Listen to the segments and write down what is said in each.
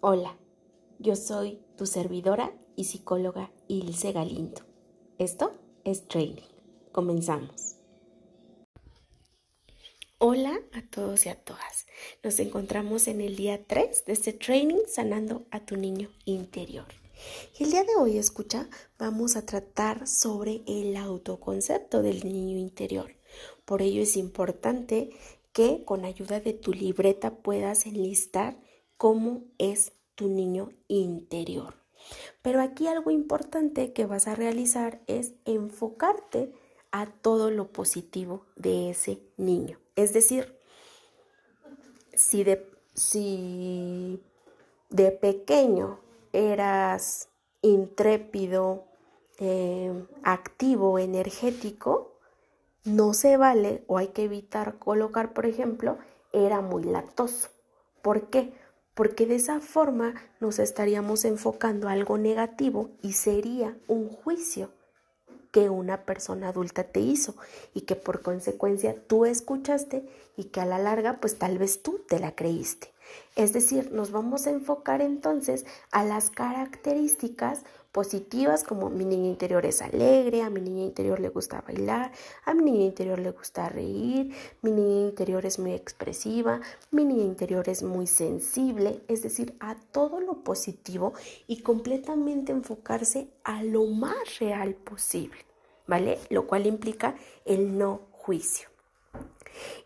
Hola, yo soy tu servidora y psicóloga Ilse Galindo. Esto es Training. Comenzamos. Hola a todos y a todas. Nos encontramos en el día 3 de este training sanando a tu niño interior. Y el día de hoy, escucha, vamos a tratar sobre el autoconcepto del niño interior. Por ello es importante que con ayuda de tu libreta puedas enlistar cómo es tu niño interior. Pero aquí algo importante que vas a realizar es enfocarte a todo lo positivo de ese niño. Es decir, si de, si de pequeño eras intrépido, eh, activo, energético, no se vale o hay que evitar colocar, por ejemplo, era muy lactoso. ¿Por qué? Porque de esa forma nos estaríamos enfocando a algo negativo y sería un juicio que una persona adulta te hizo y que por consecuencia tú escuchaste y que a la larga pues tal vez tú te la creíste. Es decir, nos vamos a enfocar entonces a las características positivas como mi niño interior es alegre, a mi niño interior le gusta bailar, a mi niño interior le gusta reír, mi niño interior es muy expresiva, mi niño interior es muy sensible, es decir, a todo lo positivo y completamente enfocarse a lo más real posible, ¿vale? Lo cual implica el no juicio.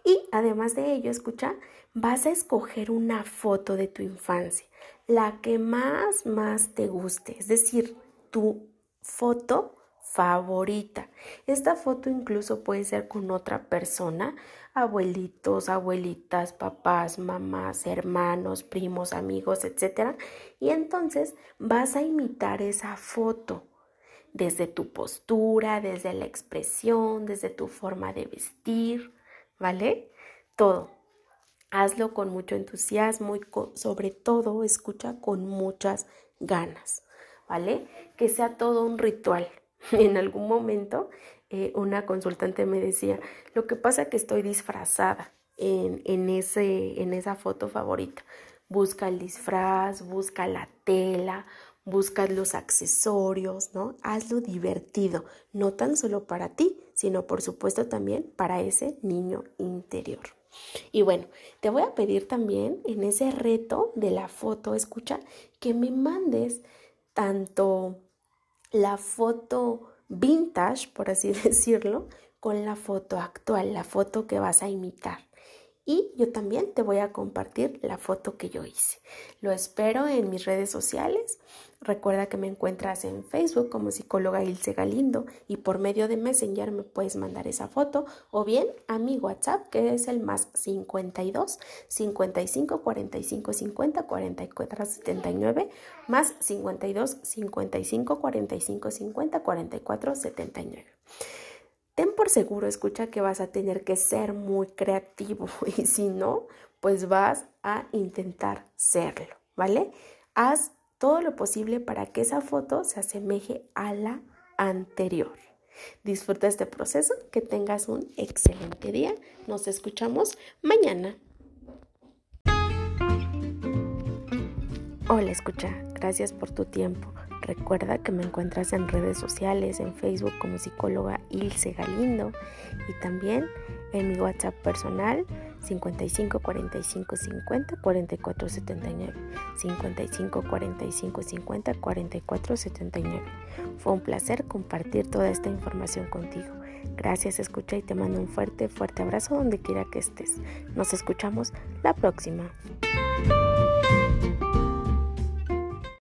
Y además de ello, escucha, vas a escoger una foto de tu infancia, la que más, más te guste, es decir, tu foto favorita. Esta foto incluso puede ser con otra persona, abuelitos, abuelitas, papás, mamás, hermanos, primos, amigos, etc. Y entonces vas a imitar esa foto desde tu postura, desde la expresión, desde tu forma de vestir, ¿vale? Todo. Hazlo con mucho entusiasmo y sobre todo escucha con muchas ganas, ¿vale? Que sea todo un ritual. En algún momento eh, una consultante me decía, lo que pasa es que estoy disfrazada en, en, ese, en esa foto favorita. Busca el disfraz, busca la tela, busca los accesorios, ¿no? Hazlo divertido, no tan solo para ti, sino por supuesto también para ese niño interior. Y bueno, te voy a pedir también en ese reto de la foto, escucha, que me mandes tanto la foto vintage, por así decirlo, con la foto actual, la foto que vas a imitar. Y yo también te voy a compartir la foto que yo hice. Lo espero en mis redes sociales. Recuerda que me encuentras en Facebook como psicóloga Ilse Galindo y por medio de Messenger me puedes mandar esa foto o bien a mi WhatsApp que es el más 52 55 45 50 44 79 más 52 55 45 50 44 79. Ten por seguro, escucha que vas a tener que ser muy creativo y si no, pues vas a intentar serlo, ¿vale? Haz todo lo posible para que esa foto se asemeje a la anterior. Disfruta este proceso, que tengas un excelente día. Nos escuchamos mañana. Hola, escucha, gracias por tu tiempo. Recuerda que me encuentras en redes sociales, en Facebook como psicóloga Ilse Galindo y también en mi WhatsApp personal 55 45 50 44 79 55 45 50 44 79. Fue un placer compartir toda esta información contigo. Gracias, escucha y te mando un fuerte, fuerte abrazo donde quiera que estés. Nos escuchamos la próxima.